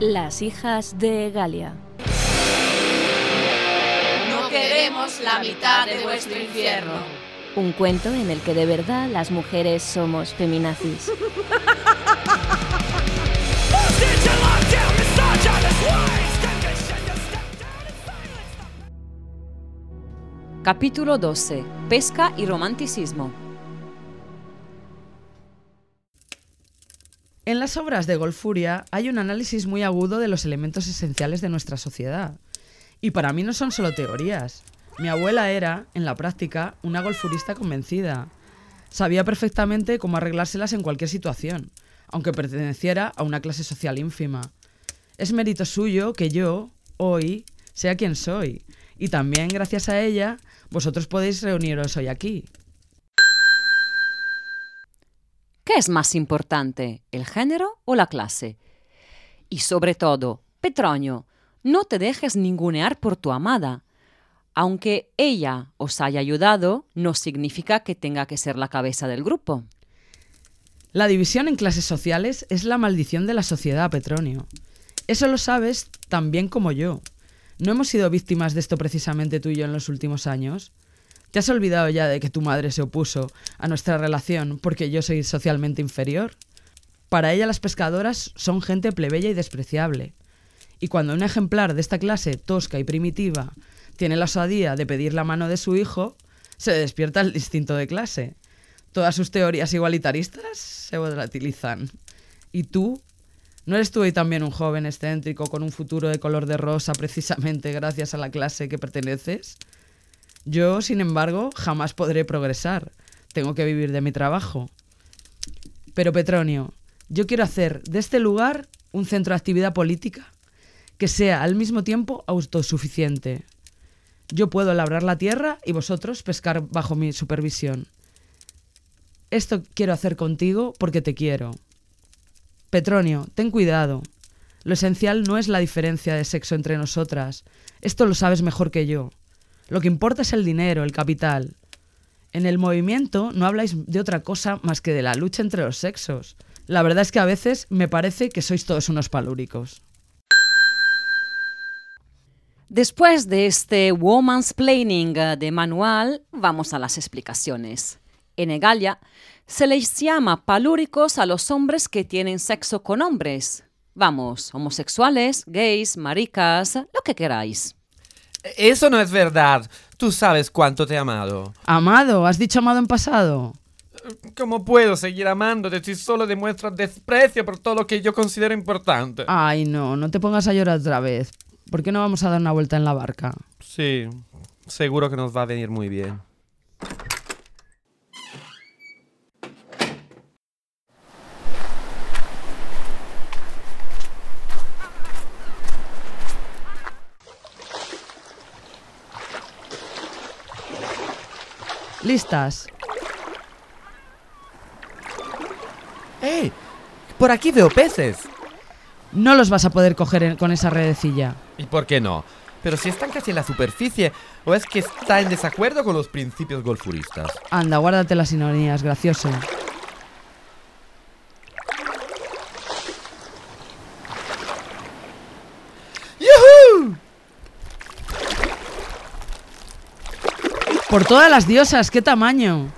Las hijas de Galia. No queremos la mitad de vuestro infierno. Un cuento en el que de verdad las mujeres somos feminazis. Capítulo 12. Pesca y romanticismo. En las obras de Golfuria hay un análisis muy agudo de los elementos esenciales de nuestra sociedad. Y para mí no son solo teorías. Mi abuela era, en la práctica, una golfurista convencida. Sabía perfectamente cómo arreglárselas en cualquier situación, aunque perteneciera a una clase social ínfima. Es mérito suyo que yo, hoy, sea quien soy. Y también gracias a ella, vosotros podéis reuniros hoy aquí. ¿Qué es más importante, el género o la clase? Y sobre todo, Petronio, no te dejes ningunear por tu amada. Aunque ella os haya ayudado, no significa que tenga que ser la cabeza del grupo. La división en clases sociales es la maldición de la sociedad, Petronio. Eso lo sabes tan bien como yo. ¿No hemos sido víctimas de esto precisamente tú y yo en los últimos años? ¿Te has olvidado ya de que tu madre se opuso a nuestra relación porque yo soy socialmente inferior? Para ella las pescadoras son gente plebeya y despreciable. Y cuando un ejemplar de esta clase tosca y primitiva tiene la osadía de pedir la mano de su hijo, se despierta el instinto de clase. Todas sus teorías igualitaristas se volatilizan. ¿Y tú? ¿No eres tú hoy también un joven excéntrico con un futuro de color de rosa precisamente gracias a la clase que perteneces? Yo, sin embargo, jamás podré progresar. Tengo que vivir de mi trabajo. Pero Petronio, yo quiero hacer de este lugar un centro de actividad política que sea al mismo tiempo autosuficiente. Yo puedo labrar la tierra y vosotros pescar bajo mi supervisión. Esto quiero hacer contigo porque te quiero. Petronio, ten cuidado. Lo esencial no es la diferencia de sexo entre nosotras. Esto lo sabes mejor que yo. Lo que importa es el dinero, el capital. En el movimiento no habláis de otra cosa más que de la lucha entre los sexos. La verdad es que a veces me parece que sois todos unos palúricos. Después de este woman's planning de manual, vamos a las explicaciones. En Egalia se les llama palúricos a los hombres que tienen sexo con hombres. Vamos, homosexuales, gays, maricas, lo que queráis. Eso no es verdad. Tú sabes cuánto te he amado. Amado, ¿has dicho amado en pasado? ¿Cómo puedo seguir amándote si solo demuestras desprecio por todo lo que yo considero importante? Ay, no, no te pongas a llorar otra vez. ¿Por qué no vamos a dar una vuelta en la barca? Sí, seguro que nos va a venir muy bien. ¿Listas? ¡Eh! Por aquí veo peces. No los vas a poder coger en- con esa redecilla. ¿Y por qué no? Pero si están casi en la superficie, ¿o es que está en desacuerdo con los principios golfuristas? Anda, guárdate las ironías, gracioso. Por todas las diosas, qué tamaño.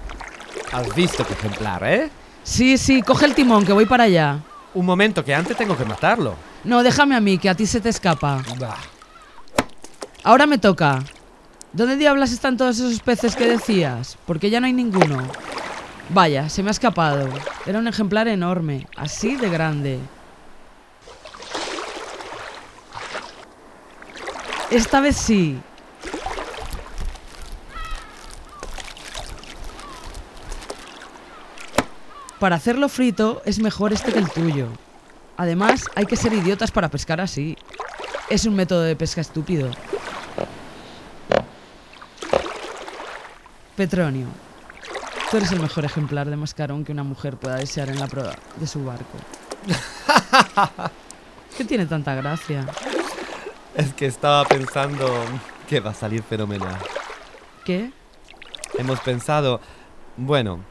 Has visto qué ejemplar, ¿eh? Sí, sí, coge el timón, que voy para allá. Un momento, que antes tengo que matarlo. No, déjame a mí, que a ti se te escapa. Bah. Ahora me toca. ¿Dónde diablas están todos esos peces que decías? Porque ya no hay ninguno. Vaya, se me ha escapado. Era un ejemplar enorme, así de grande. Esta vez sí. Para hacerlo frito es mejor este que el tuyo. Además, hay que ser idiotas para pescar así. Es un método de pesca estúpido. Petronio, tú eres el mejor ejemplar de mascarón que una mujer pueda desear en la proa de su barco. ¿Qué tiene tanta gracia? Es que estaba pensando que va a salir fenomenal. ¿Qué? Hemos pensado, bueno,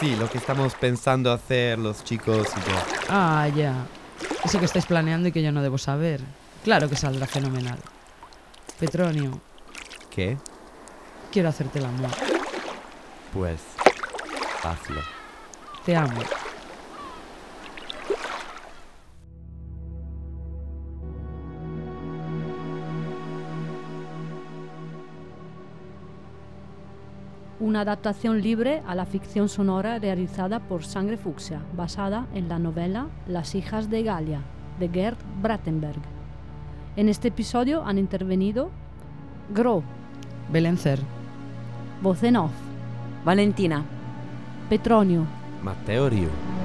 sí, lo que estamos pensando hacer los chicos y yo. Ah, ya. Eso que estáis planeando y que yo no debo saber. Claro que saldrá fenomenal. Petronio, ¿Qué? quiero hacerte el amor. Pues hazlo. Te amo. Una adaptación libre a la ficción sonora realizada por Sangre Fucsia, basada en la novela Las hijas de Galia, de Gerd Brattenberg. En este episodio han intervenido Gro, Belencer, voz en off, Valentina. Petronio, Matteo Rio.